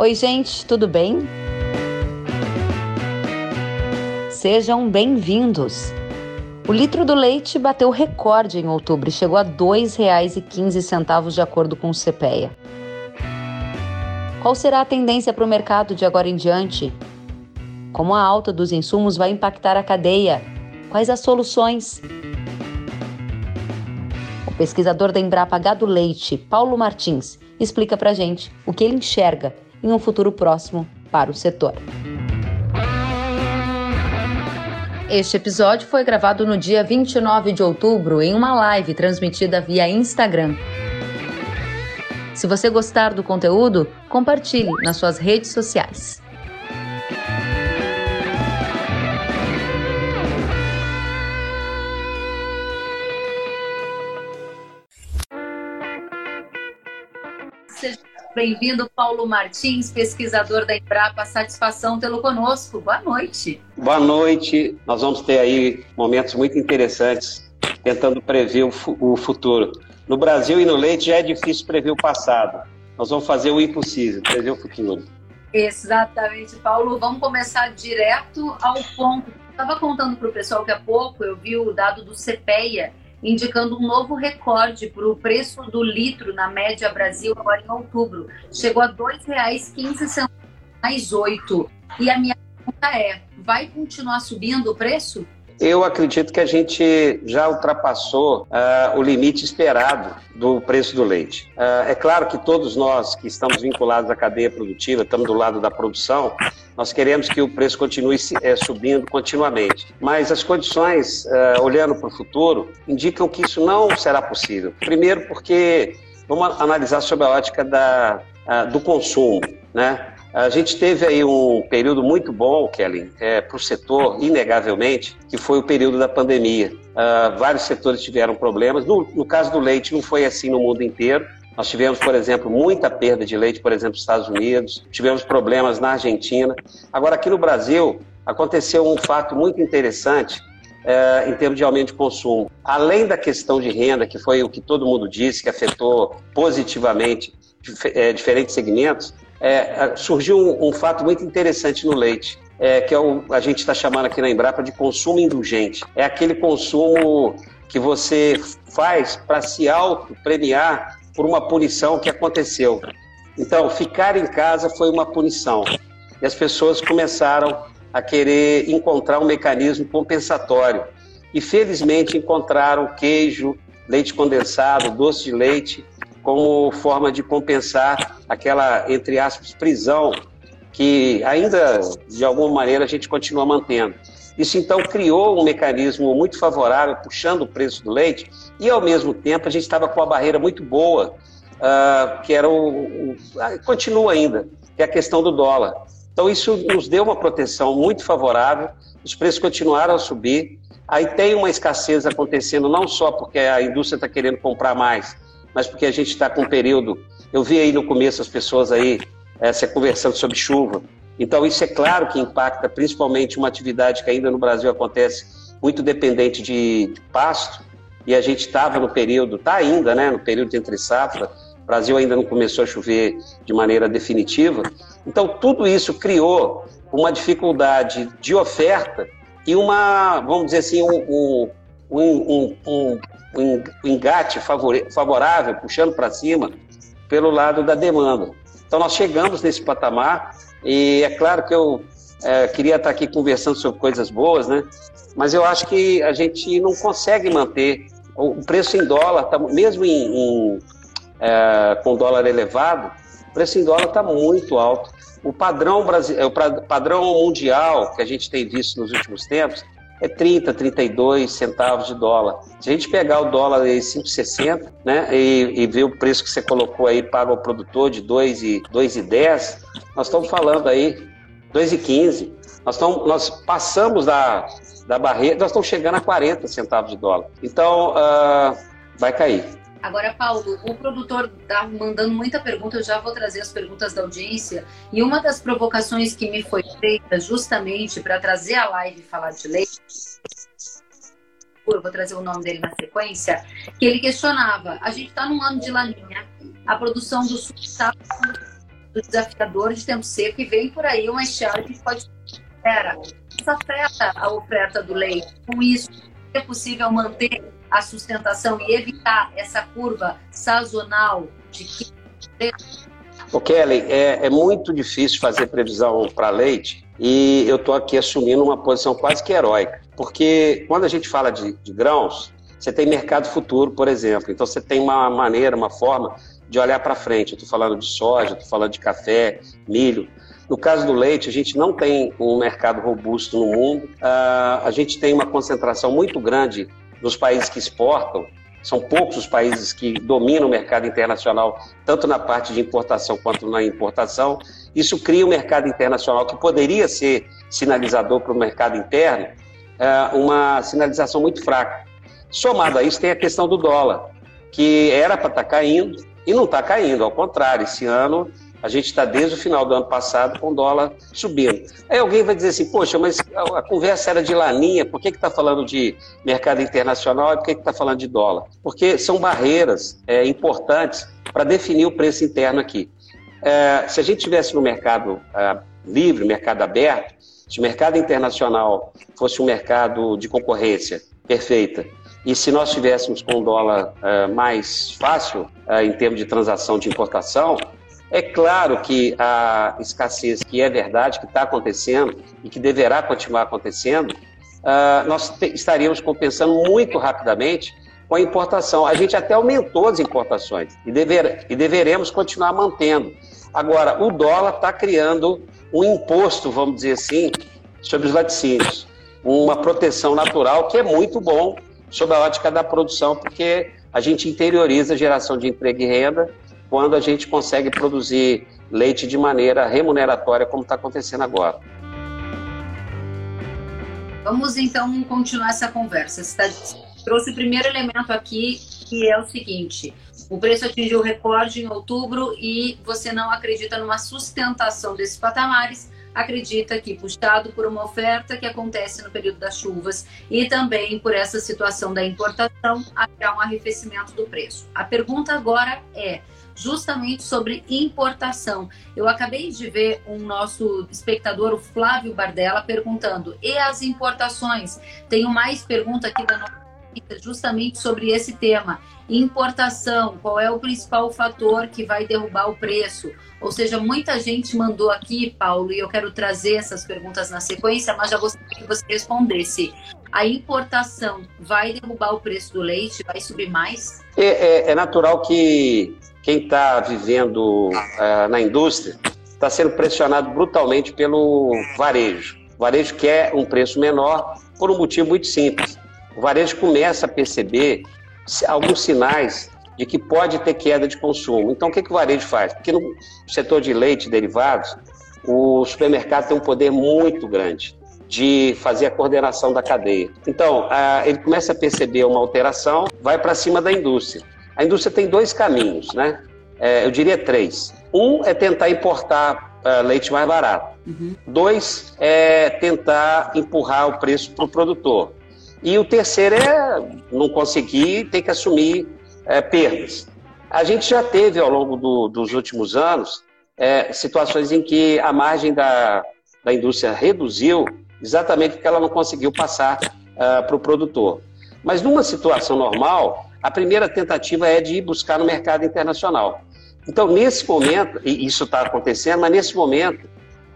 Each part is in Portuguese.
Oi, gente, tudo bem? Sejam bem-vindos. O litro do leite bateu recorde em outubro e chegou a R$ 2,15 de acordo com o CPEA. Qual será a tendência para o mercado de agora em diante? Como a alta dos insumos vai impactar a cadeia? Quais as soluções? O pesquisador da Embrapa Gado Leite, Paulo Martins, explica para gente o que ele enxerga em um futuro próximo para o setor. Este episódio foi gravado no dia 29 de outubro em uma live transmitida via Instagram. Se você gostar do conteúdo, compartilhe nas suas redes sociais. Bem-vindo, Paulo Martins, pesquisador da Embrapa. Satisfação tê-lo conosco. Boa noite. Boa noite. Nós vamos ter aí momentos muito interessantes tentando prever o, o futuro. No Brasil e no leite já é difícil prever o passado. Nós vamos fazer o impossível, prever o futuro. Exatamente, Paulo. Vamos começar direto ao ponto. Estava contando para o pessoal que há pouco eu vi o dado do CPEA indicando um novo recorde para o preço do litro na média Brasil agora em outubro. Chegou a R$ 2,15 mais 8. E a minha pergunta é: vai continuar subindo o preço? Eu acredito que a gente já ultrapassou uh, o limite esperado do preço do leite. Uh, é claro que todos nós que estamos vinculados à cadeia produtiva, estamos do lado da produção, nós queremos que o preço continue é, subindo continuamente. Mas as condições, uh, olhando para o futuro, indicam que isso não será possível. Primeiro, porque vamos analisar sob a ótica da, do consumo, né? A gente teve aí um período muito bom, Kelly, é, para o setor, inegavelmente, que foi o período da pandemia. Uh, vários setores tiveram problemas. No, no caso do leite, não foi assim no mundo inteiro. Nós tivemos, por exemplo, muita perda de leite, por exemplo, nos Estados Unidos, tivemos problemas na Argentina. Agora, aqui no Brasil, aconteceu um fato muito interessante é, em termos de aumento de consumo. Além da questão de renda, que foi o que todo mundo disse, que afetou positivamente é, diferentes segmentos, é, surgiu um, um, fato muito interessante no leite, que é o, a gente está chamando aqui na Embrapa de consumo indulgente. É aquele consumo que você faz para se auto-premiar por uma punição que aconteceu. Então, ficar em casa foi uma punição. E as pessoas começaram a querer encontrar um mecanismo compensatório. E felizmente encontraram queijo, leite condensado, doce de leite como forma de compensar aquela, entre aspas, prisão que ainda, de alguma maneira, a gente continua mantendo. Isso então criou um mecanismo muito favorável, puxando o preço do leite, e ao mesmo tempo a gente estava com uma barreira muito boa, uh, que era o, o, continua ainda, que é a questão do dólar. Então isso nos deu uma proteção muito favorável, os preços continuaram a subir, aí tem uma escassez acontecendo não só porque a indústria está querendo comprar mais, mas porque a gente está com um período. Eu vi aí no começo as pessoas aí é, se conversando sobre chuva. Então, isso é claro que impacta principalmente uma atividade que ainda no Brasil acontece muito dependente de, de pasto, e a gente estava no período, está ainda, né, no período entre safra, o Brasil ainda não começou a chover de maneira definitiva. Então, tudo isso criou uma dificuldade de oferta e uma, vamos dizer assim, um, um, um, um engate favorável, puxando para cima, pelo lado da demanda. Então, nós chegamos nesse patamar e é claro que eu é, queria estar aqui conversando sobre coisas boas, né? Mas eu acho que a gente não consegue manter o preço em dólar, tá, mesmo em, em é, com dólar elevado, o preço em dólar está muito alto. O padrão, é, o padrão mundial que a gente tem visto nos últimos tempos é 30, 32 centavos de dólar. Se a gente pegar o dólar aí 5,60, né, e, e ver o preço que você colocou aí para o produtor de 2 e 2,10, nós estamos falando aí 2,15. Nós, nós passamos da, da barreira, nós estamos chegando a 40 centavos de dólar. Então, uh, vai cair. Agora, Paulo, o produtor está mandando muita pergunta, eu já vou trazer as perguntas da audiência. E uma das provocações que me foi feita justamente para trazer a live e falar de eu vou trazer o nome dele na sequência, que ele questionava, a gente está num ano de laninha, a produção do sul está desafiador de tempo seco e vem por aí uma estiagem que pode afeta a oferta do leite. Com isso, é possível manter a sustentação e evitar essa curva sazonal de que o Kelly, é, é, muito difícil fazer previsão para leite e eu estou aqui assumindo uma posição quase que heróica, porque quando a gente fala de, de grãos, você tem mercado futuro, por exemplo, então você tem uma maneira, uma forma de olhar para frente. Eu estou falando de soja, estou falando de café, milho. No caso do leite, a gente não tem um mercado robusto no mundo. Uh, a gente tem uma concentração muito grande nos países que exportam. São poucos os países que dominam o mercado internacional, tanto na parte de importação quanto na importação. Isso cria um mercado internacional que poderia ser sinalizador para o mercado interno, uh, uma sinalização muito fraca. Somado a isso, tem a questão do dólar, que era para estar tá caindo e não está caindo, ao contrário, esse ano a gente está desde o final do ano passado com o dólar subindo. Aí alguém vai dizer assim, poxa, mas a conversa era de laninha, por que está falando de mercado internacional e por que está falando de dólar? Porque são barreiras é, importantes para definir o preço interno aqui. É, se a gente tivesse no mercado é, livre, mercado aberto, se o mercado internacional fosse um mercado de concorrência perfeita, e se nós tivéssemos com o dólar é, mais fácil é, em termos de transação de importação, é claro que a escassez, que é verdade, que está acontecendo e que deverá continuar acontecendo, uh, nós estaríamos compensando muito rapidamente com a importação. A gente até aumentou as importações e, dever, e deveremos continuar mantendo. Agora, o dólar está criando um imposto, vamos dizer assim, sobre os laticínios. Uma proteção natural que é muito bom sob a ótica da produção, porque a gente interioriza a geração de emprego e renda quando a gente consegue produzir leite de maneira remuneratória, como está acontecendo agora. Vamos então continuar essa conversa. Você trouxe o primeiro elemento aqui, que é o seguinte: o preço atingiu recorde em outubro e você não acredita numa sustentação desses patamares, acredita que, puxado por uma oferta que acontece no período das chuvas e também por essa situação da importação, haverá um arrefecimento do preço. A pergunta agora é justamente sobre importação. Eu acabei de ver um nosso espectador, o Flávio Bardella, perguntando: e as importações? Tenho mais pergunta aqui da nossa justamente sobre esse tema. Importação, qual é o principal fator que vai derrubar o preço? Ou seja, muita gente mandou aqui, Paulo, e eu quero trazer essas perguntas na sequência, mas já gostaria que você respondesse. A importação vai derrubar o preço do leite? Vai subir mais? É, é, é natural que quem está vivendo uh, na indústria está sendo pressionado brutalmente pelo varejo. O varejo quer um preço menor por um motivo muito simples. O varejo começa a perceber alguns sinais de que pode ter queda de consumo. Então, o que, que o varejo faz? Porque no setor de leite e derivados, o supermercado tem um poder muito grande de fazer a coordenação da cadeia. Então, ele começa a perceber uma alteração, vai para cima da indústria. A indústria tem dois caminhos, né? É, eu diria três. Um é tentar importar uh, leite mais barato. Uhum. Dois é tentar empurrar o preço para o produtor. E o terceiro é não conseguir ter que assumir é, perdas. A gente já teve ao longo do, dos últimos anos é, situações em que a margem da, da indústria reduziu exatamente porque ela não conseguiu passar uh, para o produtor. Mas numa situação normal, a primeira tentativa é de ir buscar no mercado internacional. Então, nesse momento, e isso está acontecendo, mas nesse momento,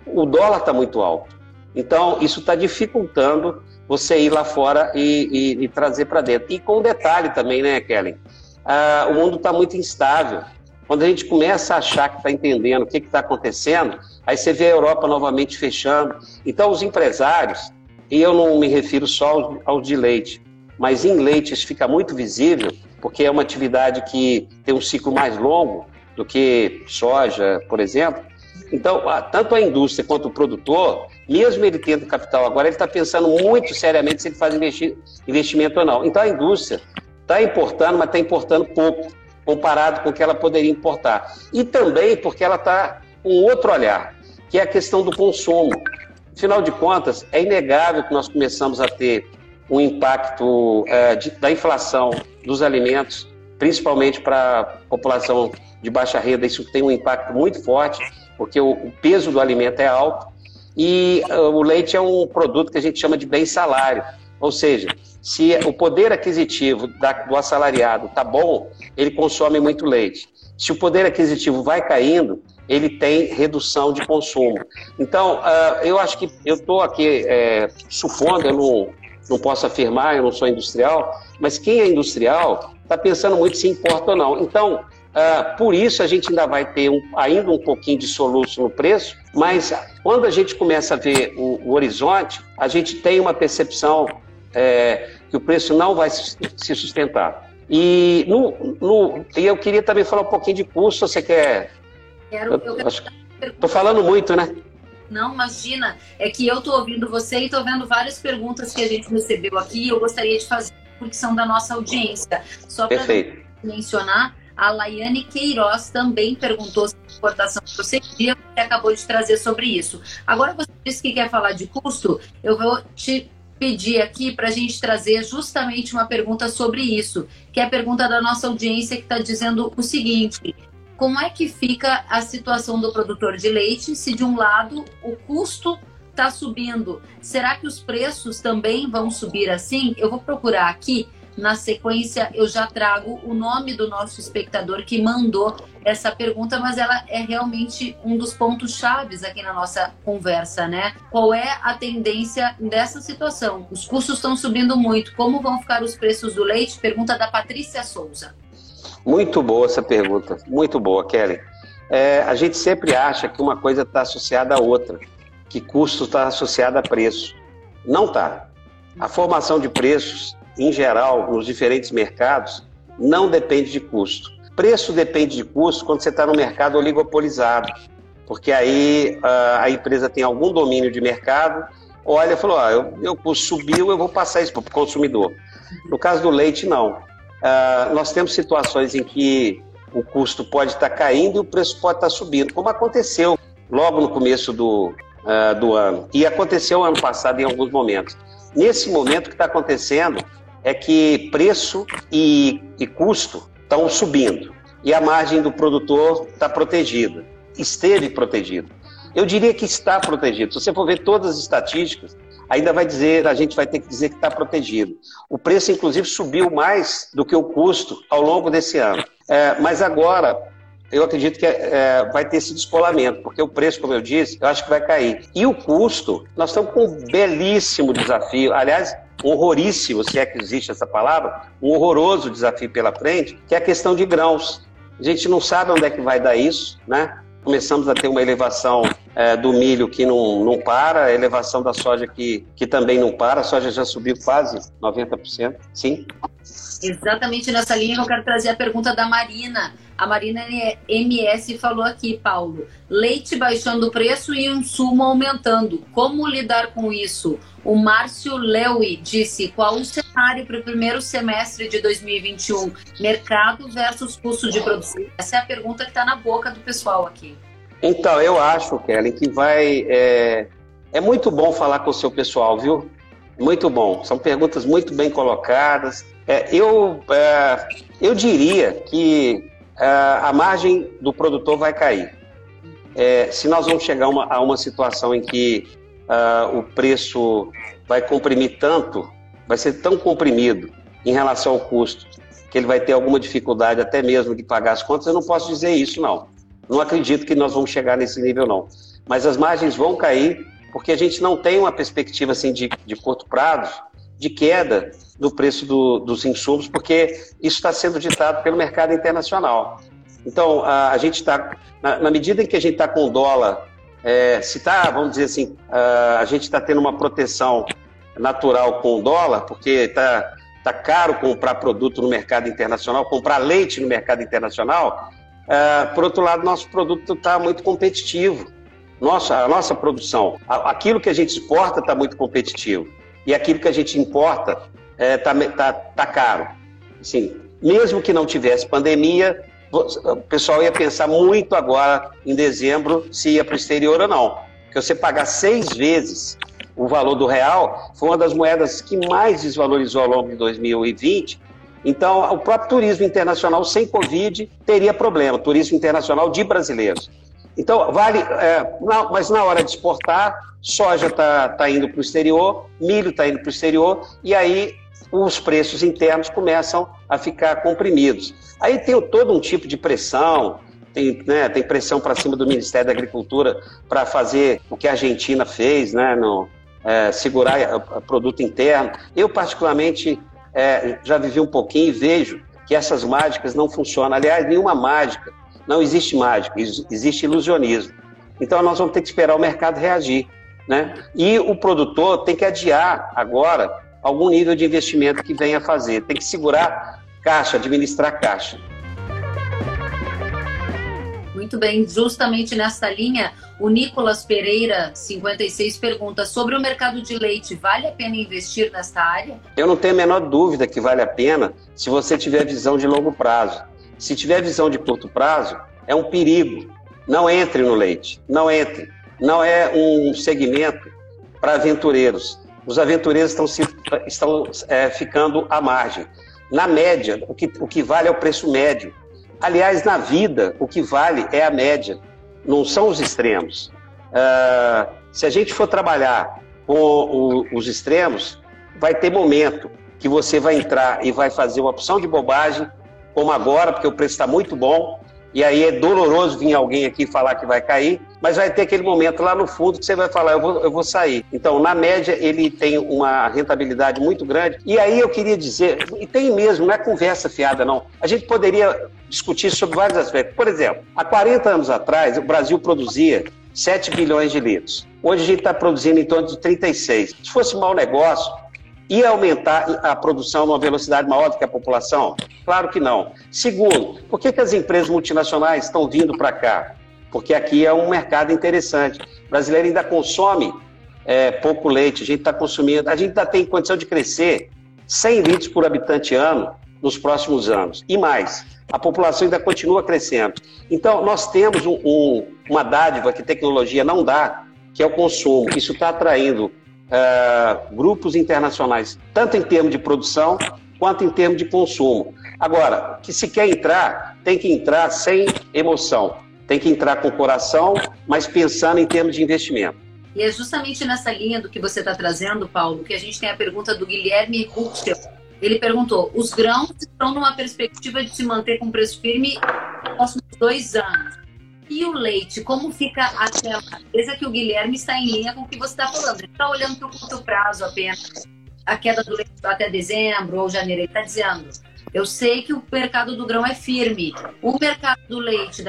o dólar está muito alto. Então, isso está dificultando você ir lá fora e, e, e trazer para dentro. E com um detalhe também, né, Kellen? Ah, o mundo está muito instável. Quando a gente começa a achar que está entendendo o que está acontecendo, aí você vê a Europa novamente fechando. Então, os empresários, e eu não me refiro só aos, aos de leite, mas em leite isso fica muito visível, porque é uma atividade que tem um ciclo mais longo do que soja, por exemplo. Então, tanto a indústria quanto o produtor, mesmo ele tendo capital agora, ele está pensando muito seriamente se ele faz investimento ou não. Então, a indústria está importando, mas está importando pouco, comparado com o que ela poderia importar. E também porque ela está com outro olhar, que é a questão do consumo. Afinal de contas, é inegável que nós começamos a ter um impacto é, de, da inflação dos alimentos, principalmente para a população de baixa renda, isso tem um impacto muito forte. porque o, o peso do alimento é alto e uh, o leite é um produto que a gente chama de bem salário, ou seja, se o poder aquisitivo da, do assalariado está bom, ele consome muito leite. Se o poder aquisitivo vai caindo, ele tem redução de consumo. Então, uh, eu acho que eu estou aqui é, supondo, eu não, não posso afirmar, eu não sou industrial, mas quem é industrial está pensando muito se importa ou não. Então, uh, por isso a gente ainda vai ter um, ainda um pouquinho de soluço no preço, mas quando a gente começa a ver o, o horizonte, a gente tem uma percepção é, que o preço não vai se sustentar. E no, no, eu queria também falar um pouquinho de custo. Você quer? Quero. Eu, eu Estou falando muito, né? Não, imagina. É que eu estou ouvindo você e estou vendo várias perguntas que a gente recebeu aqui. Eu gostaria de fazer porque são da nossa audiência. Só para mencionar, a Laiane Queiroz também perguntou se a exportação procedia, você acabou de trazer sobre isso. Agora você disse que quer falar de custo, eu vou te pedir aqui para a gente trazer justamente uma pergunta sobre isso, que é a pergunta da nossa audiência que está dizendo o seguinte: como é que fica a situação do produtor de leite se de um lado o custo está subindo? Será que os preços também vão subir assim? Eu vou procurar aqui na sequência, eu já trago o nome do nosso espectador que mandou essa pergunta, mas ela é realmente um dos pontos chaves aqui na nossa conversa, né? Qual é a tendência dessa situação? Os custos estão subindo muito. Como vão ficar os preços do leite? Pergunta da Patrícia Souza. Muito boa essa pergunta, muito boa, Kelly. É, a gente sempre acha que uma coisa está associada à outra, que custo está associado a preço. Não está. A formação de preços em geral, nos diferentes mercados, não depende de custo. Preço depende de custo quando você está no mercado oligopolizado, porque aí a, a empresa tem algum domínio de mercado, olha e falou: ah, eu, meu custo subiu, eu vou passar isso para o consumidor. No caso do leite, não. Uh, nós temos situações em que o custo pode estar tá caindo e o preço pode estar tá subindo, como aconteceu logo no começo do, uh, do ano. E aconteceu ano passado em alguns momentos. Nesse momento, o que está acontecendo é que preço e, e custo estão subindo e a margem do produtor está protegida, esteve protegida. Eu diria que está protegido. Se você for ver todas as estatísticas, ainda vai dizer, a gente vai ter que dizer que está protegido. O preço, inclusive, subiu mais do que o custo ao longo desse ano. É, mas agora, eu acredito que é, vai ter esse descolamento, porque o preço, como eu disse, eu acho que vai cair. E o custo, nós estamos com um belíssimo desafio. Aliás, horroríssimo, se é que existe essa palavra, um horroroso desafio pela frente, que é a questão de grãos. A gente não sabe onde é que vai dar isso, né? Começamos a ter uma elevação é, do milho que não, não para, a elevação da soja que, que também não para, a soja já subiu quase 90%, sim. Exatamente nessa linha eu quero trazer a pergunta da Marina. A Marina MS falou aqui, Paulo, leite baixando o preço e insumo aumentando. Como lidar com isso? O Márcio Leui disse: qual o cenário para o primeiro semestre de 2021? Mercado versus custo de produção? Essa é a pergunta que está na boca do pessoal aqui. Então, eu acho, Kelly, que vai. É, é muito bom falar com o seu pessoal, viu? Muito bom. São perguntas muito bem colocadas. É, eu, é, eu diria que é, a margem do produtor vai cair. É, se nós vamos chegar uma, a uma situação em que uh, o preço vai comprimir tanto, vai ser tão comprimido em relação ao custo, que ele vai ter alguma dificuldade até mesmo de pagar as contas, eu não posso dizer isso, não. Não acredito que nós vamos chegar nesse nível, não. Mas as margens vão cair, porque a gente não tem uma perspectiva assim de, de curto prazo de queda do preço do, dos insumos, porque isso está sendo ditado pelo mercado internacional. Então, a, a gente está, na, na, medida em que a gente está com o dólar é, se está, vamos dizer assim, uh, a gente está tendo uma proteção natural com o dólar, porque está tá caro comprar produto no mercado internacional, comprar leite no mercado internacional, uh, por outro lado, nosso produto está muito competitivo. Nossa, a nossa produção, aquilo que a gente exporta está muito competitivo. E aquilo que a gente importa está é, tá, tá caro. Assim, mesmo que não tivesse pandemia, o pessoal ia pensar muito agora, em dezembro, se ia para o exterior ou não. Porque você pagar seis vezes o valor do real foi uma das moedas que mais desvalorizou ao longo de 2020. Então, o próprio turismo internacional sem Covid teria problema, turismo internacional de brasileiros. Então, vale. É, não, mas na hora de exportar, soja está tá indo para o exterior, milho está indo para o exterior, e aí os preços internos começam a ficar comprimidos. Aí tem todo um tipo de pressão, tem, né, tem pressão para cima do Ministério da Agricultura para fazer o que a Argentina fez, né, no, é, segurar o produto interno. Eu, particularmente, é, já vivi um pouquinho e vejo que essas mágicas não funcionam. Aliás, nenhuma mágica, não existe mágica, existe ilusionismo. Então, nós vamos ter que esperar o mercado reagir. Né? E o produtor tem que adiar agora algum nível de investimento que venha fazer. Tem que segurar caixa, administrar caixa. Muito bem, justamente nessa linha, o Nicolas Pereira, 56, pergunta sobre o mercado de leite, vale a pena investir nesta área? Eu não tenho a menor dúvida que vale a pena se você tiver visão de longo prazo. Se tiver visão de curto prazo, é um perigo. Não entre no leite, não entre. Não é um segmento para aventureiros. Os aventureiros estão, se, estão é, ficando à margem. Na média, o que, o que vale é o preço médio. Aliás, na vida, o que vale é a média, não são os extremos. Uh, se a gente for trabalhar com o, os extremos, vai ter momento que você vai entrar e vai fazer uma opção de bobagem, como agora, porque o preço está muito bom, e aí é doloroso vir alguém aqui falar que vai cair, mas vai ter aquele momento lá no fundo que você vai falar, eu vou, eu vou sair. Então, na média, ele tem uma rentabilidade muito grande. E aí eu queria dizer, e tem mesmo, não é conversa fiada, não. A gente poderia discutir sobre vários aspectos. Por exemplo, há 40 anos atrás, o Brasil produzia 7 bilhões de litros. Hoje a gente está produzindo em torno de 36. Se fosse mau negócio, ia aumentar a produção numa velocidade maior do que a população? Claro que não. Segundo, por que, que as empresas multinacionais estão vindo para cá? Porque aqui é um mercado interessante. O brasileiro ainda consome é, pouco leite, a gente está consumindo, a gente ainda tem condição de crescer 100 litros por habitante ano nos próximos anos. E mais, a população ainda continua crescendo. Então, nós temos um, um, uma dádiva que tecnologia não dá, que é o consumo. Isso está atraindo uh, grupos internacionais, tanto em termos de produção quanto em termos de consumo. Agora, que se quer entrar, tem que entrar sem emoção, tem que entrar com o coração, mas pensando em termos de investimento. E é justamente nessa linha do que você está trazendo, Paulo, que a gente tem a pergunta do Guilherme Ruxel. Ele perguntou: os grãos estão numa perspectiva de se manter com preço firme nos próximos dois anos. E o leite, como fica a certeza que o Guilherme está em linha com o que você está falando? Ele está olhando para o curto prazo apenas, a queda do leite até dezembro ou janeiro. Ele está dizendo: eu sei que o mercado do grão é firme. O mercado do leite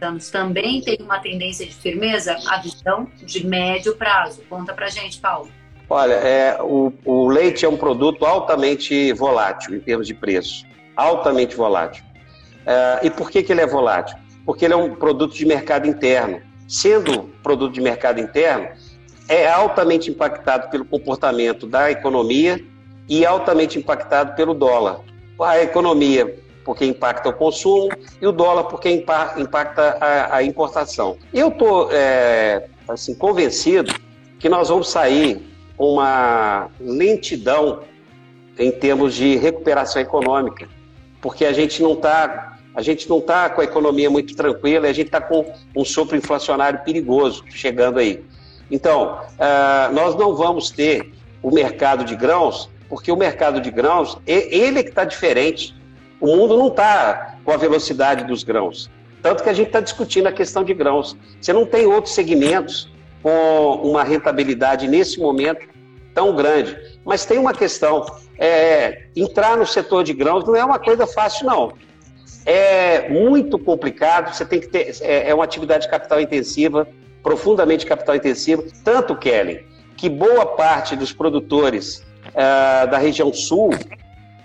anos também tem uma tendência de firmeza? A visão de médio prazo. Conta para gente, Paulo. Olha, é, o, o leite é um produto altamente volátil em termos de preço. Altamente volátil. É, e por que, que ele é volátil? Porque ele é um produto de mercado interno. Sendo produto de mercado interno, é altamente impactado pelo comportamento da economia e altamente impactado pelo dólar. A economia, porque impacta o consumo, e o dólar, porque impacta a, a importação. Eu estou é, assim, convencido que nós vamos sair com uma lentidão em termos de recuperação econômica, porque a gente não está a gente não está com a economia muito tranquila, a gente está com um sopro inflacionário perigoso chegando aí. Então, uh, nós não vamos ter o mercado de grãos, porque o mercado de grãos, ele é que está diferente o mundo não está com a velocidade dos grãos. Tanto que a gente está discutindo a questão de grãos. Você não tem outros segmentos com uma rentabilidade nesse momento tão grande. Mas tem uma questão: é, entrar no setor de grãos não é uma coisa fácil, não. É muito complicado, você tem que ter. É, é uma atividade capital intensiva, profundamente capital intensiva. Tanto, Kelly, que boa parte dos produtores uh, da região sul,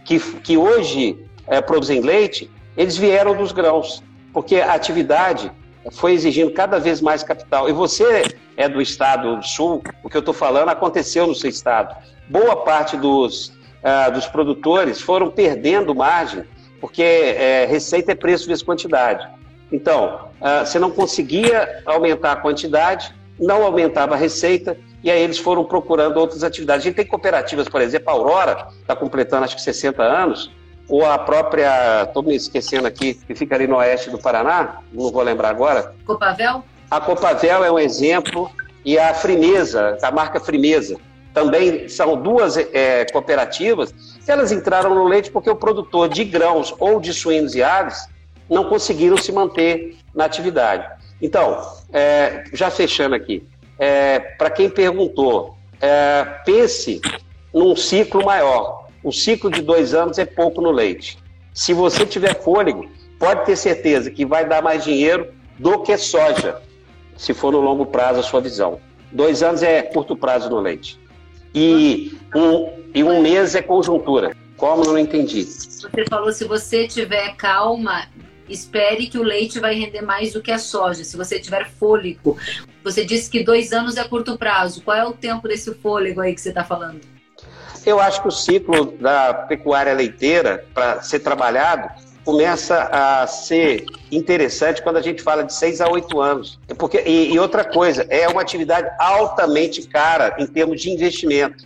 que, que hoje é, produzem leite, eles vieram dos grãos, porque a atividade foi exigindo cada vez mais capital. E você é do estado do sul, o que eu estou falando aconteceu no seu estado. Boa parte dos, uh, dos produtores foram perdendo margem, porque é, receita é preço vezes quantidade. Então, uh, você não conseguia aumentar a quantidade, não aumentava a receita, e aí eles foram procurando outras atividades. A gente tem cooperativas, por exemplo, a Aurora está completando acho que 60 anos, ou a própria, estou me esquecendo aqui, que fica ali no oeste do Paraná, não vou lembrar agora. Copavel? A Copavel é um exemplo e a Frimeza, a marca Frimeza, também são duas é, cooperativas elas entraram no leite porque o produtor de grãos ou de suínos e aves não conseguiram se manter na atividade. Então, é, já fechando aqui, é, para quem perguntou, é, pense num ciclo maior. O ciclo de dois anos é pouco no leite. Se você tiver fôlego, pode ter certeza que vai dar mais dinheiro do que soja, se for no longo prazo a sua visão. Dois anos é curto prazo no leite. E um, e um mês é conjuntura. Como não entendi? Você falou se você tiver calma, espere que o leite vai render mais do que a soja, se você tiver fôlego. Você disse que dois anos é curto prazo. Qual é o tempo desse fôlego aí que você está falando? Eu acho que o ciclo da pecuária leiteira, para ser trabalhado, começa a ser interessante quando a gente fala de seis a oito anos. Porque, e, e outra coisa, é uma atividade altamente cara em termos de investimento.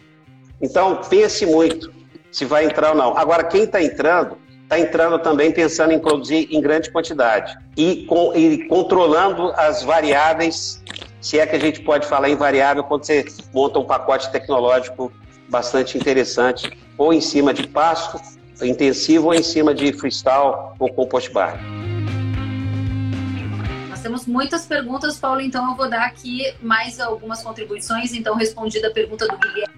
Então, pense muito se vai entrar ou não. Agora, quem está entrando, está entrando também pensando em produzir em grande quantidade e, com, e controlando as variáveis, se é que a gente pode falar em variável, quando você monta um pacote tecnológico bastante interessante, ou em cima de pasto intensivo, ou em cima de freestyle ou compost bar. Nós temos muitas perguntas, Paulo, então eu vou dar aqui mais algumas contribuições. Então, respondida a pergunta do Guilherme,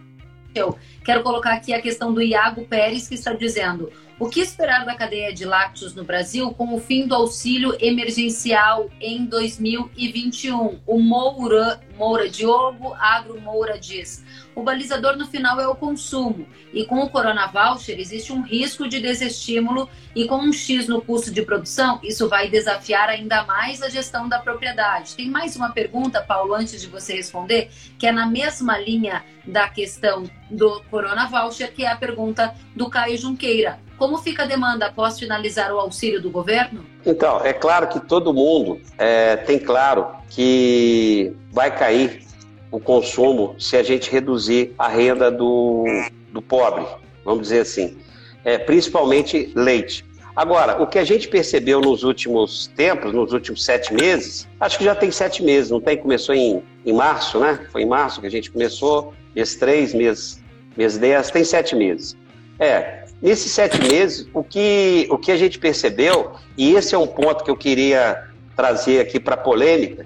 quero colocar aqui a questão do Iago Pérez, que está dizendo: o que esperar da cadeia de lácteos no Brasil com o fim do auxílio emergencial em 2021? O Moura, Moura Diogo Agro Moura diz: o balizador no final é o consumo. E com o Corona Voucher existe um risco de desestímulo e com um X no custo de produção, isso vai desafiar ainda mais a gestão da propriedade. Tem mais uma pergunta, Paulo, antes de você responder, que é na mesma linha da questão do Corona Voucher, que é a pergunta do Caio Junqueira. Como fica a demanda após finalizar o auxílio do governo? Então, é claro que todo mundo é, tem claro que vai cair o consumo se a gente reduzir a renda do, do pobre, vamos dizer assim, é, principalmente leite. Agora, o que a gente percebeu nos últimos tempos, nos últimos sete meses, acho que já tem sete meses, não tem? Começou em, em março, né? Foi em março que a gente começou, mês três, mês, mês dez, tem sete meses. É, nesses sete meses, o que, o que a gente percebeu, e esse é um ponto que eu queria trazer aqui para polêmica,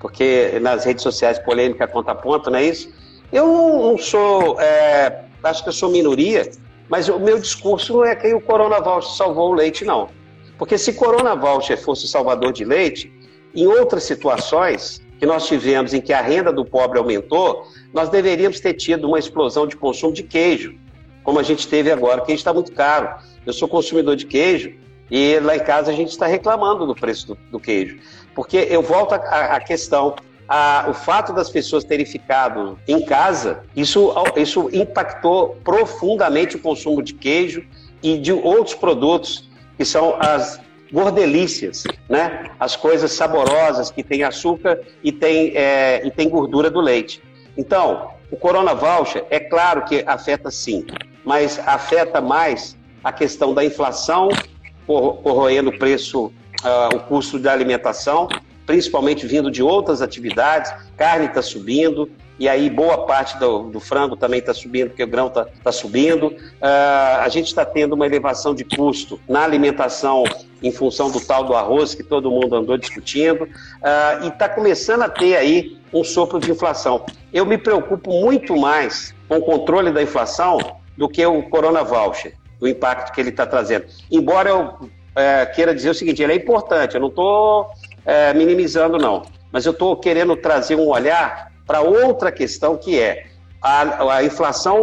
porque nas redes sociais polêmica conta ponto, não é isso? Eu não sou, é, acho que eu sou minoria, mas o meu discurso não é que o Corona Voucher salvou o leite, não. Porque se Corona Voucher fosse salvador de leite, em outras situações que nós tivemos em que a renda do pobre aumentou, nós deveríamos ter tido uma explosão de consumo de queijo, como a gente teve agora. Queijo está muito caro. Eu sou consumidor de queijo e lá em casa a gente está reclamando do preço do, do queijo. Porque eu volto à questão, a, o fato das pessoas terem ficado em casa, isso, isso impactou profundamente o consumo de queijo e de outros produtos que são as gordelícias, né? As coisas saborosas que tem açúcar e tem, é, e tem gordura do leite. Então, o Corona Voucher, é claro que afeta sim, mas afeta mais a questão da inflação, corroendo o preço uh, o custo da alimentação, principalmente vindo de outras atividades, carne está subindo, e aí boa parte do, do frango também está subindo, porque o grão está tá subindo. Uh, a gente está tendo uma elevação de custo na alimentação em função do tal do arroz que todo mundo andou discutindo, uh, e está começando a ter aí um sopro de inflação. Eu me preocupo muito mais com o controle da inflação do que o Corona Voucher, o impacto que ele está trazendo. Embora eu é, queira dizer o seguinte: ele é importante, eu não estou é, minimizando, não, mas eu estou querendo trazer um olhar para outra questão que é a, a inflação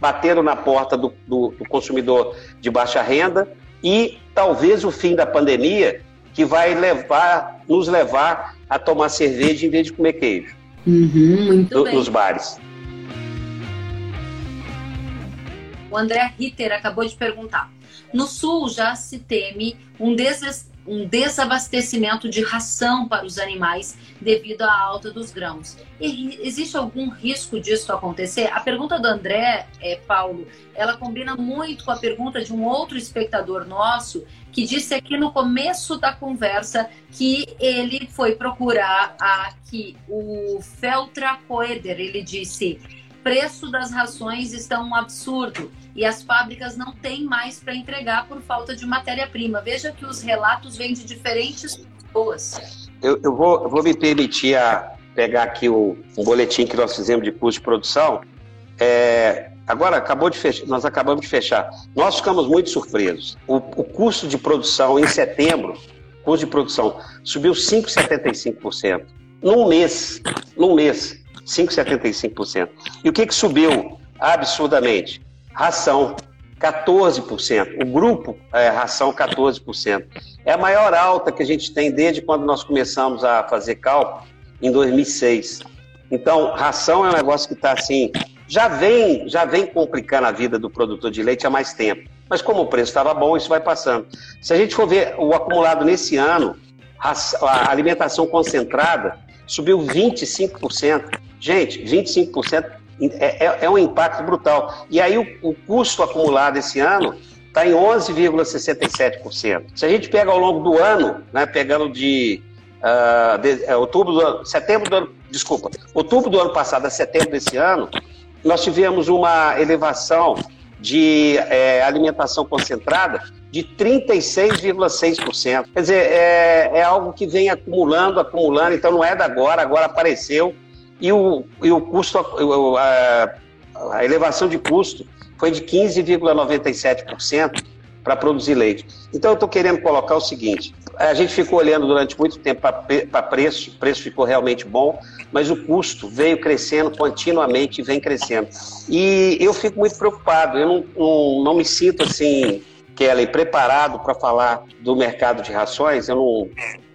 batendo na porta do, do, do, consumidor de baixa renda e talvez o fim da pandemia que vai levar, nos levar a tomar cerveja em vez de comer queijo uhum, no, nos bares. O André Ritter acabou de perguntar. No Sul já se teme um um desabastecimento de ração para os animais devido à alta dos grãos. E existe algum risco disso acontecer? A pergunta do André, é, Paulo, ela combina muito com a pergunta de um outro espectador nosso que disse aqui no começo da conversa que ele foi procurar aqui o Feltra Coeder. Ele disse: preço das rações está um absurdo e as fábricas não têm mais para entregar por falta de matéria-prima. Veja que os relatos vêm de diferentes pessoas. Eu, eu, vou, eu vou me permitir a pegar aqui o, boletim que nós fizemos de custo de produção. É, agora acabou de fechar, nós acabamos de fechar. Nós ficamos muito surpresos. O, o custo de produção em setembro, custo de produção subiu 5,75%. Num mês, num mês, 5,75%. E o que, que subiu absurdamente? Ração, 14%. O grupo é, ração, 14%. É a maior alta que a gente tem desde quando nós começamos a fazer cálculo, em 2006. Então, ração é um negócio que está assim, já vem, já vem complicando a vida do produtor de leite há mais tempo. Mas como o preço estava bom, isso vai passando. Se a gente for ver o acumulado nesse ano, a alimentação concentrada subiu 25%. Gente, 25% é, é, é um impacto brutal. E aí o, o custo acumulado esse ano está em 11,67%. Se a gente pega ao longo do ano, né, pegando de, uh, de uh, outubro do ano, setembro do ano, desculpa, outubro do ano passado a setembro desse ano, nós tivemos uma elevação de é, alimentação concentrada de 36,6%. Quer dizer, é, é algo que vem acumulando, acumulando, então não é da agora, agora apareceu e o, e o custo, a, a elevação de custo foi de 15,97% para produzir leite. Então eu estou querendo colocar o seguinte: a gente ficou olhando durante muito tempo para preço, o preço ficou realmente bom, mas o custo veio crescendo continuamente e vem crescendo. E eu fico muito preocupado, eu não, não, não me sinto assim, Kelly, preparado para falar do mercado de rações, eu não,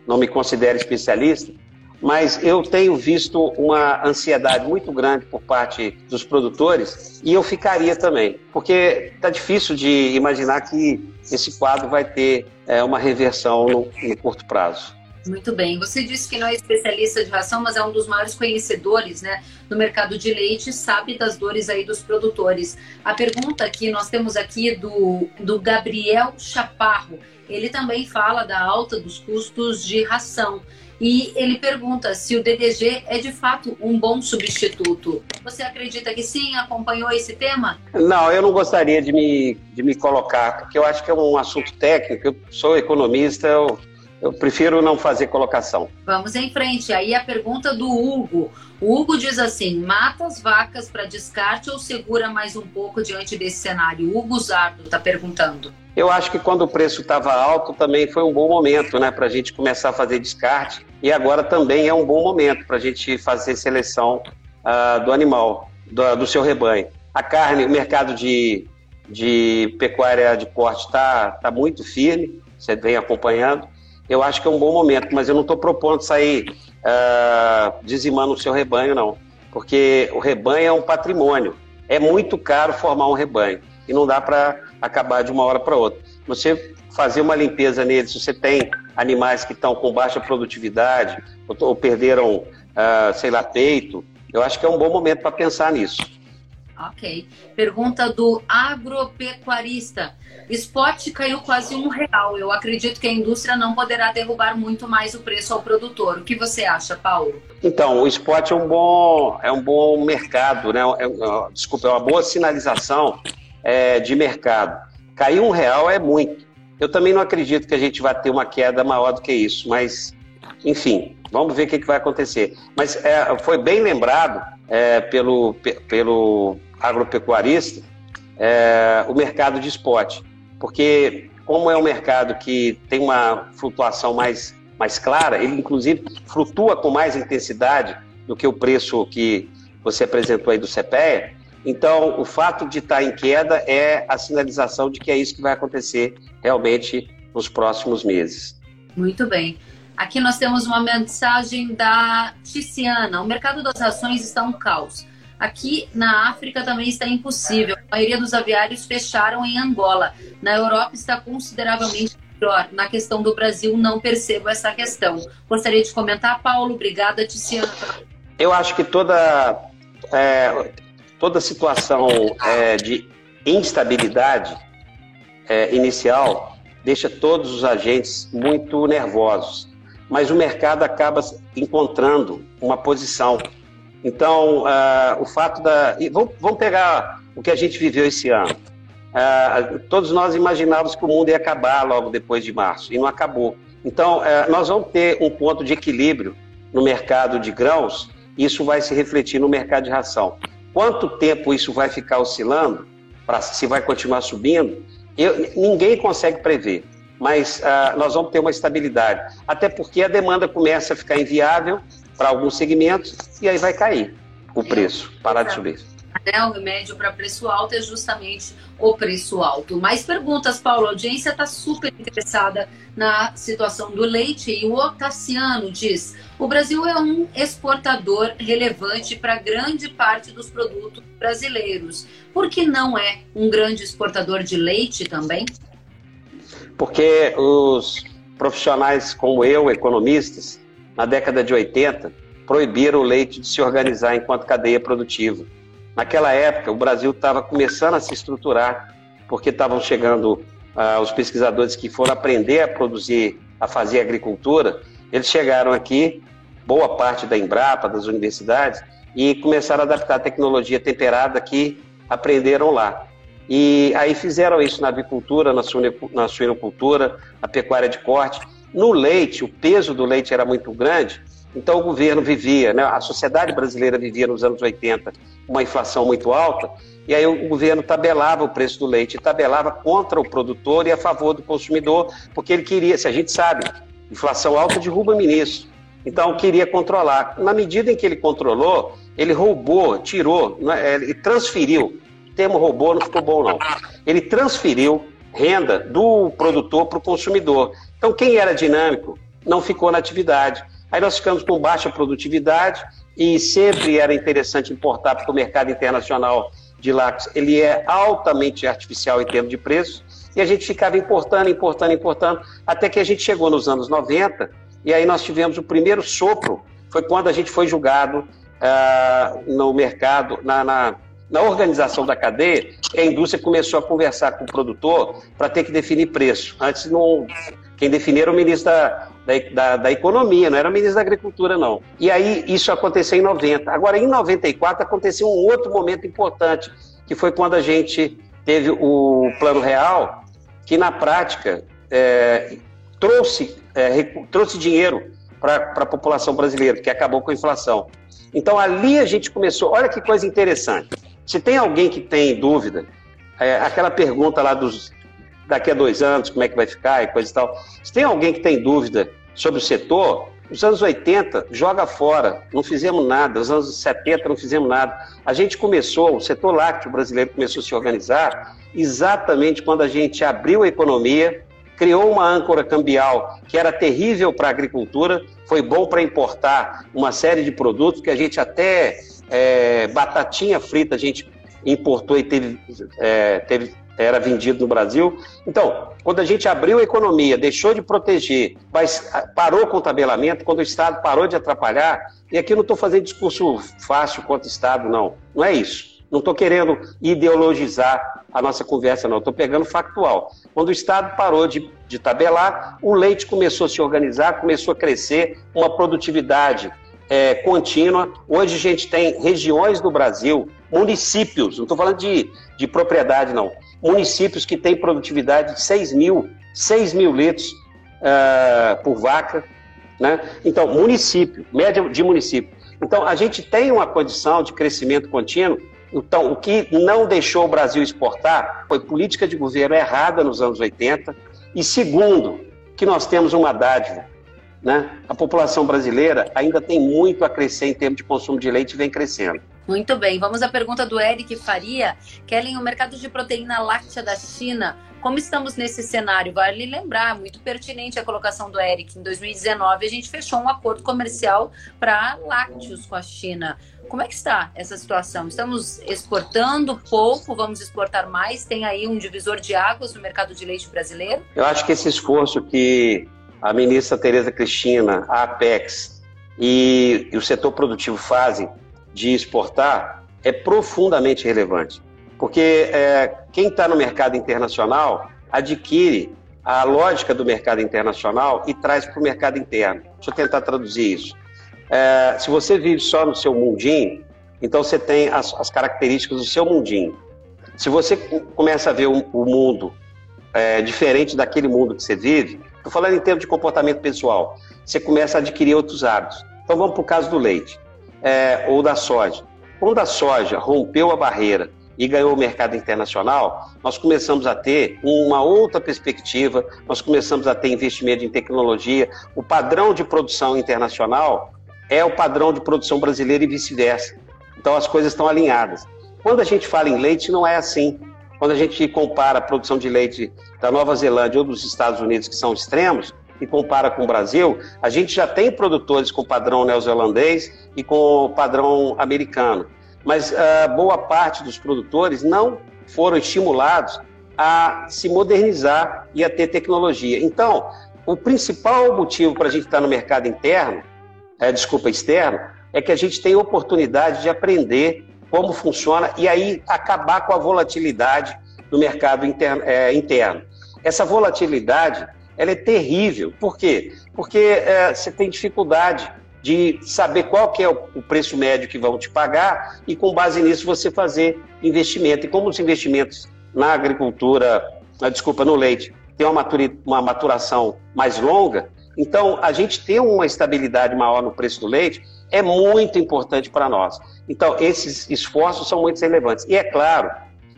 não me considero especialista, mas eu tenho visto uma ansiedade muito grande por parte dos produtores e eu ficaria também, porque está difícil de imaginar que esse quadro vai ter é, uma reversão no, no curto prazo. Muito bem. Você disse que não é especialista de ração, mas é um dos maiores conhecedores né, no mercado de leite, sabe das dores aí dos produtores. A pergunta que nós temos aqui do, do Gabriel Chaparro, ele também fala da alta dos custos de ração. E ele pergunta se o DDG é de fato um bom substituto. Você acredita que sim? Acompanhou esse tema? Não, eu não gostaria de me, de me colocar, porque eu acho que é um assunto técnico. Eu sou economista, eu, eu prefiro não fazer colocação. Vamos em frente. Aí a pergunta do Hugo. O Hugo diz assim: mata as vacas para descarte ou segura mais um pouco diante desse cenário? O Hugo Zardo está perguntando. Eu acho que quando o preço estava alto também foi um bom momento né, para a gente começar a fazer descarte. E agora também é um bom momento para a gente fazer seleção uh, do animal, do, do, seu rebanho. A carne, o mercado de, de pecuária de corte está tá muito firme, você vem acompanhando. Eu acho que é um bom momento, mas eu não estou propondo sair uh, dizimando o seu rebanho, não. Porque o rebanho é um patrimônio. É muito caro formar um rebanho e não dá para acabar de uma hora para outra. Você fazer uma limpeza neles, se você tem animais que estão com baixa produtividade ou, ou perderam, uh, sei lá, peito, eu acho que é um bom momento para pensar nisso. Ok. Pergunta do agropecuarista. Spot caiu quase um real. Eu acredito que a indústria não poderá derrubar muito mais o preço ao produtor. O que você acha, Paulo? Então, o spot é um bom, é um bom mercado, né? É, é, desculpa, é uma boa sinalização é, de mercado. Cair um real é muito. Eu também não acredito que a gente vai ter uma queda maior do que isso, mas, enfim, vamos ver o que, que vai acontecer. Mas é, foi bem lembrado é, pelo, pelo agropecuarista é, o mercado de esporte, porque como é um mercado que tem uma flutuação mais, mais clara, ele inclusive flutua com mais intensidade do que o preço que você apresentou aí do CPEA, então, o fato de estar em queda é a sinalização de que é isso que vai acontecer realmente nos próximos meses. Muito bem. Aqui nós temos uma mensagem da Ticiana. O mercado das ações está um caos. Aqui na África também está impossível. A maioria dos aviários fecharam em Angola. Na Europa está consideravelmente melhor na questão do Brasil, não percebo essa questão. Gostaria de comentar, Paulo. Obrigada, Tiziana. Eu acho que toda, é, toda situação é, de instabilidade é, inicial deixa todos os agentes muito nervosos, mas o mercado acaba encontrando uma posição. Então, uh, o fato da. Vamos, vamos pegar o que a gente viveu esse ano. Uh, todos nós imaginávamos que o mundo ia acabar logo depois de março, e não acabou. Então, uh, nós vamos ter um ponto de equilíbrio no mercado de grãos, isso vai se refletir no mercado de ração. Quanto tempo isso vai ficar oscilando, pra, se vai continuar subindo, eu, ninguém consegue prever, mas uh, nós vamos ter uma estabilidade. Até porque a demanda começa a ficar inviável para alguns segmentos e aí vai cair o preço, parar de subir. Né, o remédio para preço alto é justamente o preço alto. Mais perguntas, Paulo. A audiência está super interessada na situação do leite e o Otaciano diz: o Brasil é um exportador relevante para grande parte dos produtos brasileiros. Por que não é um grande exportador de leite também? Porque os profissionais como eu, economistas, na década de 80, proibiram o leite de se organizar enquanto cadeia produtiva Naquela época, o Brasil estava começando a se estruturar, porque estavam chegando ah, os pesquisadores que foram aprender a produzir, a fazer agricultura. Eles chegaram aqui, boa parte da Embrapa, das universidades, e começaram a adaptar a tecnologia temperada que aprenderam lá. E aí fizeram isso na avicultura, na, suinocultura, na pecuária de corte. No leite, o peso do leite era muito grande, então o governo vivia, né, a sociedade brasileira vivia nos anos 80 uma inflação muito alta, e aí o governo tabelava o preço do leite, tabelava contra o produtor e a favor do consumidor, porque ele queria, se a gente sabe, inflação alta derruba ministro. Então queria controlar. Na medida em que ele controlou, ele roubou, tirou, né, ele transferiu. O termo roubou não ficou bom, não. Ele transferiu renda do produtor para o consumidor. Então, quem era dinâmico não ficou na atividade. Aí nós ficamos com baixa produtividade e sempre era interessante importar, porque o mercado internacional de lácteos ele é altamente artificial em termos de preço, e a gente ficava importando, importando, importando, até que a gente chegou nos anos 90, e aí nós tivemos o primeiro sopro, foi quando a gente foi julgado uh, no mercado, na, na, na organização da cadeia, a indústria começou a conversar com o produtor para ter que definir preço. Antes não, quem definia era o ministro da, da, da, Economia, não era ministro da Agricultura, não. E aí isso aconteceu em 90. Agora, em 94, aconteceu um outro momento importante, que foi quando a gente teve o Plano Real, que na prática é, trouxe, é, trouxe dinheiro para a população brasileira, que acabou com a inflação. Então ali a gente começou. Olha que coisa interessante. Se tem alguém que tem dúvida, é, aquela pergunta lá dos daqui a dois anos, como é que vai ficar e coisa e tal. Se tem alguém que tem dúvida sobre o setor, os anos 80 joga fora, não fizemos nada, os anos 70 não fizemos nada. A gente começou, o setor lácteo brasileiro começou a se organizar exatamente quando a gente abriu a economia, criou uma âncora cambial que era terrível para a agricultura, foi bom para importar uma série de produtos que a gente até é, batatinha frita a gente importou e teve, é, teve era vendido no Brasil. Então, quando a gente abriu a economia, deixou de proteger, mas ah, parou com o tabelamento, quando o Estado parou de atrapalhar, e aqui não estou fazendo discurso fácil contra o Estado, não. Não é isso. Não estou querendo ideologizar a nossa conversa, não. Estou pegando factual. Quando o Estado parou de, de tabelar, o leite começou a se organizar, começou a crescer, uma produtividade é, contínua. Hoje a gente tem regiões do Brasil, municípios, não estou falando de, de propriedade, não municípios que têm produtividade de 6 mil, 6 mil litros uh, por vaca. Né? Então, município, média de município. Então, a gente tem uma condição de crescimento contínuo. Então, o que não deixou o Brasil exportar foi política de governo errada nos anos 80. E segundo, que nós temos uma dádiva. Né? A população brasileira ainda tem muito a crescer em termos de consumo de leite e vem crescendo. Muito bem, vamos à pergunta do Eric Faria. Kellen, o mercado de proteína láctea da China como estamos nesse cenário, vale lembrar, muito pertinente a colocação do Eric. Em 2019, a gente fechou um acordo comercial para lácteos com a China. Como é que está essa situação? Estamos exportando pouco, vamos exportar mais? Tem aí um divisor de águas no mercado de leite brasileiro? Eu acho que esse esforço que a ministra Tereza Cristina, a Apex e o setor produtivo fazem de exportar é profundamente relevante. Porque é, quem está no mercado internacional adquire a lógica do mercado internacional e traz para o mercado interno. Deixa eu tentar traduzir isso. É, se você vive só no seu mundinho, então você tem as, as características do seu mundinho. Se você começa a ver o, o mundo é, diferente daquele mundo que você vive, estou falando em termos de comportamento pessoal, você começa a adquirir outros hábitos. Então vamos para o caso do leite é, ou da soja. Quando a soja rompeu a barreira e ganhou o mercado internacional, nós começamos a ter uma outra perspectiva, nós começamos a ter investimento em tecnologia. O padrão de produção internacional é o padrão de produção brasileira e vice-versa. Então as coisas estão alinhadas. Quando a gente fala em leite, não é assim. Quando a gente compara a produção de leite da Nova Zelândia ou dos Estados Unidos, que são extremos, e compara com o Brasil, a gente já tem produtores com padrão neozelandês e com padrão americano mas uh, boa parte dos produtores não foram estimulados a se modernizar e a ter tecnologia. Então, o principal motivo para a gente estar no mercado interno, é, desculpa, externo, é que a gente tem oportunidade de aprender como funciona e aí acabar com a volatilidade do mercado interno. É, interno. Essa volatilidade ela é terrível. Por quê? Porque é, você tem dificuldade de saber qual que é o preço médio que vão te pagar e com base nisso você fazer investimento. E como os investimentos na agricultura, na, desculpa, no leite, tem uma, uma maturação mais longa, então a gente ter uma estabilidade maior no preço do leite é muito importante para nós. Então esses esforços são muito relevantes. E é claro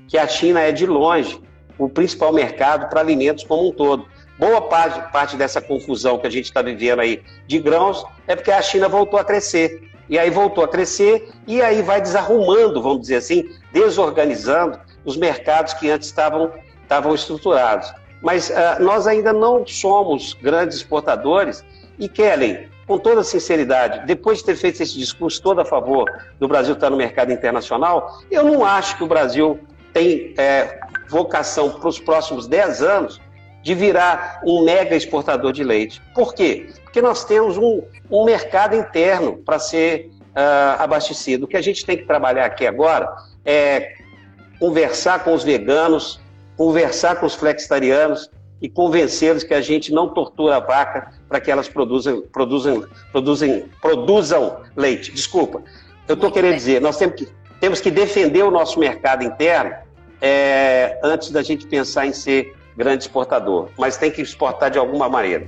que a China é de longe o principal mercado para alimentos como um todo. Boa parte, parte dessa confusão que a gente está vivendo aí de grãos é porque a China voltou a crescer. E aí voltou a crescer e aí vai desarrumando, vamos dizer assim, desorganizando os mercados que antes estavam, estavam estruturados. Mas uh, nós ainda não somos grandes exportadores e, Kellen, com toda sinceridade, depois de ter feito esse discurso todo a favor do Brasil estar no mercado internacional, eu não acho que o Brasil tem é, vocação para os próximos 10 anos de virar um mega exportador de leite. Por quê? Porque nós temos um, um mercado interno para ser uh, abastecido. O que a gente tem que trabalhar aqui agora é conversar com os veganos, conversar com os flexitarianos e convencê-los que a gente não tortura a vaca para que elas produzam, produzam, produzam, produzam leite. Desculpa. Eu estou querendo dizer, nós temos que, temos que defender o nosso mercado interno é, antes da gente pensar em ser grande exportador, mas tem que exportar de alguma maneira.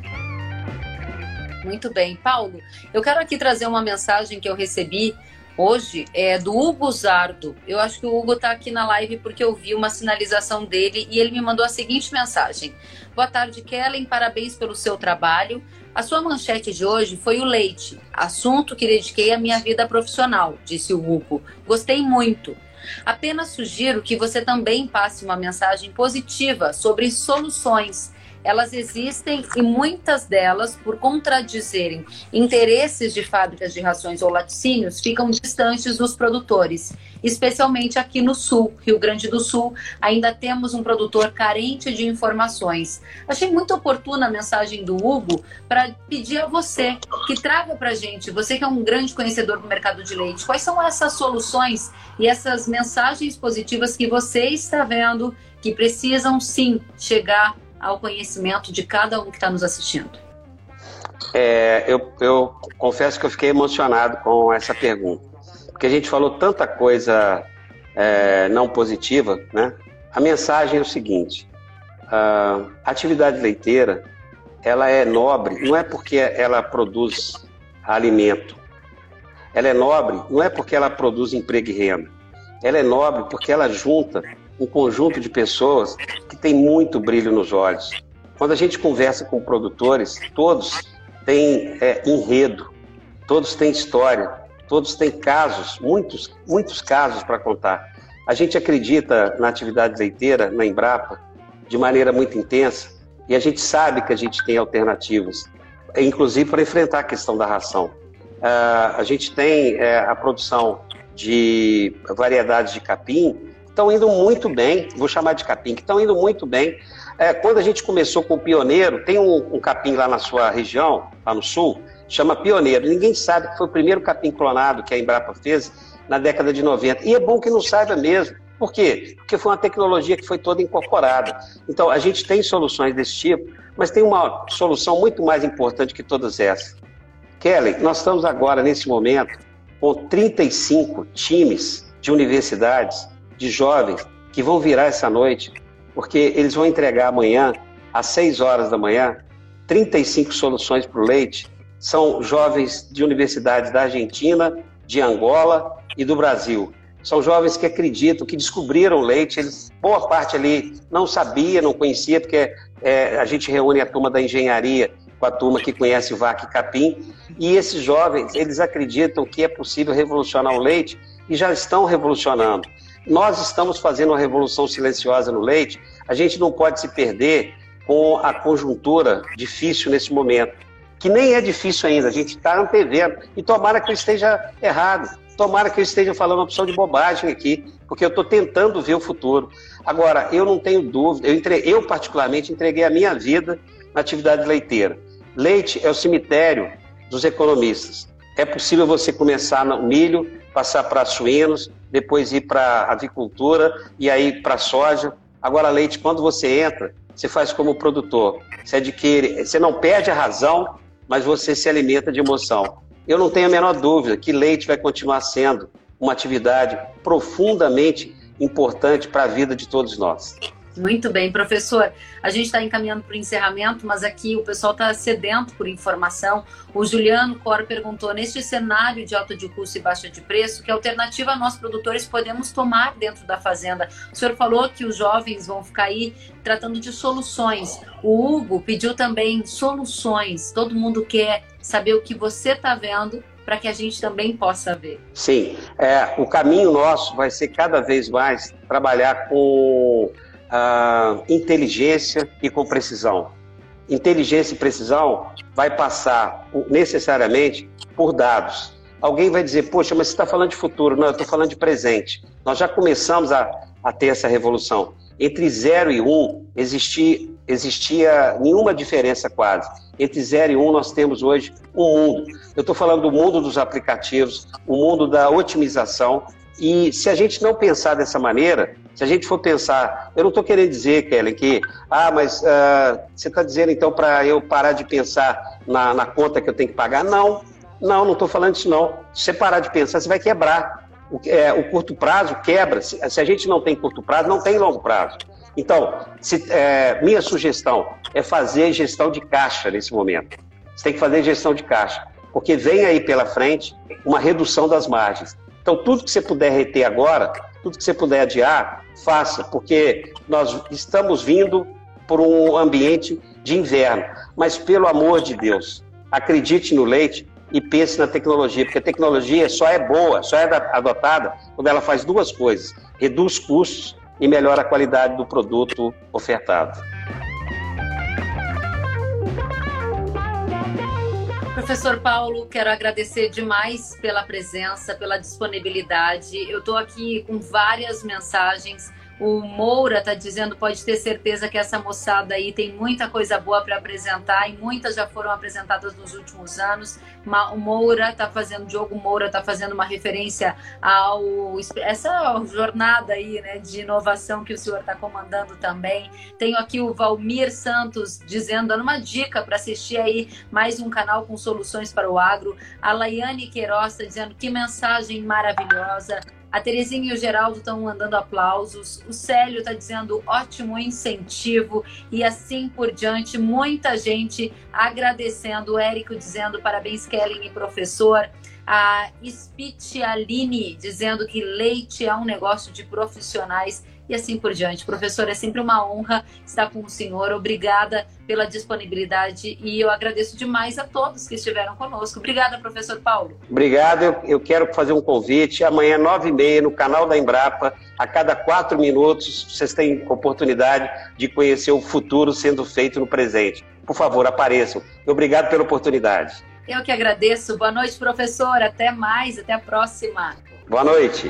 Muito bem. Paulo, eu quero aqui trazer uma mensagem que eu recebi hoje é do Hugo Zardo. Eu acho que o Hugo está aqui na live porque eu vi uma sinalização dele e ele me mandou a seguinte mensagem: Boa tarde, Kellen, parabéns pelo seu trabalho. A sua manchete de hoje foi o leite, assunto que dediquei à minha vida profissional, disse o Hugo. Gostei muito. Apenas sugiro que você também passe uma mensagem positiva sobre soluções elas existem e muitas delas, por contradizerem interesses de fábricas de rações ou laticínios, ficam distantes dos produtores, especialmente aqui no Sul, Rio Grande do Sul, ainda temos um produtor carente de informações. Achei muito oportuna a mensagem do Hugo para pedir a você que traga para gente, você que é um grande conhecedor do mercado de leite, quais são essas soluções e essas mensagens positivas que você está vendo que precisam sim chegar ao conhecimento de cada um que está nos assistindo? É, eu, eu confesso que eu fiquei emocionado com essa pergunta, porque a gente falou tanta coisa é, não positiva, né? A mensagem é o seguinte: a atividade leiteira ela é nobre, não é porque ela produz alimento. Ela é nobre, não é porque ela produz emprego e renda. Ela é nobre porque ela junta um conjunto de pessoas que tem muito brilho nos olhos. Quando a gente conversa com produtores, todos têm é, enredo, todos têm história, todos têm casos, muitos, muitos casos para contar. A gente acredita na atividade leiteira, na Embrapa, de maneira muito intensa e a gente sabe que a gente tem alternativas, inclusive para enfrentar a questão da ração. Uh, a gente tem é, a produção de variedades de capim estão indo muito bem, vou chamar de capim, que estão indo muito bem. É, quando a gente começou com o pioneiro, tem um, um, capim lá na sua região, lá no sul, chama pioneiro. Ninguém sabe que foi o primeiro capim clonado que a Embrapa fez na década de 90. E é bom que não saiba mesmo. Por quê? Porque foi uma tecnologia que foi toda incorporada. Então, a gente tem soluções desse tipo, mas tem uma solução muito mais importante que todas essas. Kelly, nós estamos agora, nesse momento, com 35 times de universidades, de jovens, que vão virar essa noite, porque eles vão entregar amanhã, às 6 horas da manhã, 35 soluções para o leite. São jovens de universidades da Argentina, de Angola e do Brasil. São jovens que acreditam, que descobriram leite. Eles, boa parte ali não sabia, não conhecia, porque é, a gente reúne a turma da engenharia com a turma que conhece o VAC Capim. E esses jovens, eles acreditam que é possível revolucionar o leite e já estão revolucionando. Nós estamos fazendo uma revolução silenciosa no leite. A gente não pode se perder com a conjuntura difícil nesse momento, que nem é difícil ainda. A gente está antevendo. E tomara que eu esteja errado. Tomara que eu esteja falando uma opção de bobagem aqui, porque eu estou tentando ver o futuro. Agora, eu não tenho dúvida, eu, entre... eu particularmente entreguei a minha vida na atividade leiteira. Leite é o cemitério dos economistas. É possível você começar no milho, passar para suínos, depois ir para avicultura e aí para soja. Agora, leite, quando você entra, você faz como produtor. Você adquire, você não perde a razão, mas você se alimenta de emoção. Eu não tenho a menor dúvida que leite vai continuar sendo uma atividade profundamente importante para a vida de todos nós. Muito bem, professor. A gente está encaminhando para o encerramento, mas aqui o pessoal está sedento por informação. O Juliano Cor perguntou: neste cenário de alta de custo e baixa de preço, que alternativa nós produtores podemos tomar dentro da fazenda? O senhor falou que os jovens vão ficar aí tratando de soluções. O Hugo pediu também soluções. Todo mundo quer saber o que você está vendo para que a gente também possa ver. Sim, é, o caminho nosso vai ser cada vez mais trabalhar com uh, inteligência e com precisão. Inteligência e precisão vai passar necessariamente por dados. Alguém vai dizer, poxa, mas você está falando de futuro. Não, eu estou falando de presente. Nós já começamos a, a ter essa revolução. Entre 0 e 1 um, existia, existia nenhuma diferença quase. Entre 0 e 1 um, nós temos hoje um mundo. Eu estou falando do mundo dos aplicativos, o mundo da otimização. E se a gente não pensar dessa maneira, se a gente for pensar, eu não estou querendo dizer, Kellen, que, ah, mas uh, você está dizendo então para eu parar de pensar na, na, conta que eu tenho que pagar? Não, não, não estou falando isso não. Se você parar de pensar, você vai quebrar. O, é, o curto prazo quebra. Se, se, a gente não tem curto prazo, não tem longo prazo. Então, se, é, minha sugestão é fazer gestão de caixa nesse momento. Você tem que fazer gestão de caixa, porque vem aí pela frente uma redução das margens. Então, tudo que você puder reter agora, tudo que você puder adiar, faça, porque nós estamos vindo por um ambiente de inverno. Mas, pelo amor de Deus, acredite no leite e pense na tecnologia, porque a tecnologia só é boa, só é adotada quando ela faz duas coisas: reduz custos e melhora a qualidade do produto ofertado. Professor Paulo, quero agradecer demais pela presença, pela disponibilidade. Eu estou aqui com várias mensagens o Moura está dizendo, pode ter certeza que essa moçada aí tem muita coisa boa para apresentar e muitas já foram apresentadas nos últimos anos. O Moura está fazendo, Diogo Moura está fazendo uma referência ao essa jornada aí, né, de inovação que o senhor está comandando também. Tenho aqui o Valmir Santos dizendo, dando uma dica para assistir aí mais um canal com soluções para o agro. A Laiane Queiroz está dizendo que mensagem maravilhosa. A Terezinha e o Geraldo estão mandando aplausos. O Célio está dizendo ótimo incentivo e assim por diante. Muita gente agradecendo. O Érico dizendo parabéns, Kellen e professor. A Spitialine dizendo que leite é um negócio de profissionais e assim por diante. Professor, é sempre uma honra estar com o senhor. Obrigada pela disponibilidade e eu agradeço demais a todos que estiveram conosco. Obrigada, professor Paulo. Obrigado. Eu, quero fazer um convite. Amanhã, nove e meia, no canal da Embrapa, a cada quatro minutos, vocês têm oportunidade de conhecer o futuro sendo feito no presente. Por favor, apareçam. Obrigado pela oportunidade. Eu que agradeço. Boa noite, professor. Até mais. Até a próxima. Boa noite.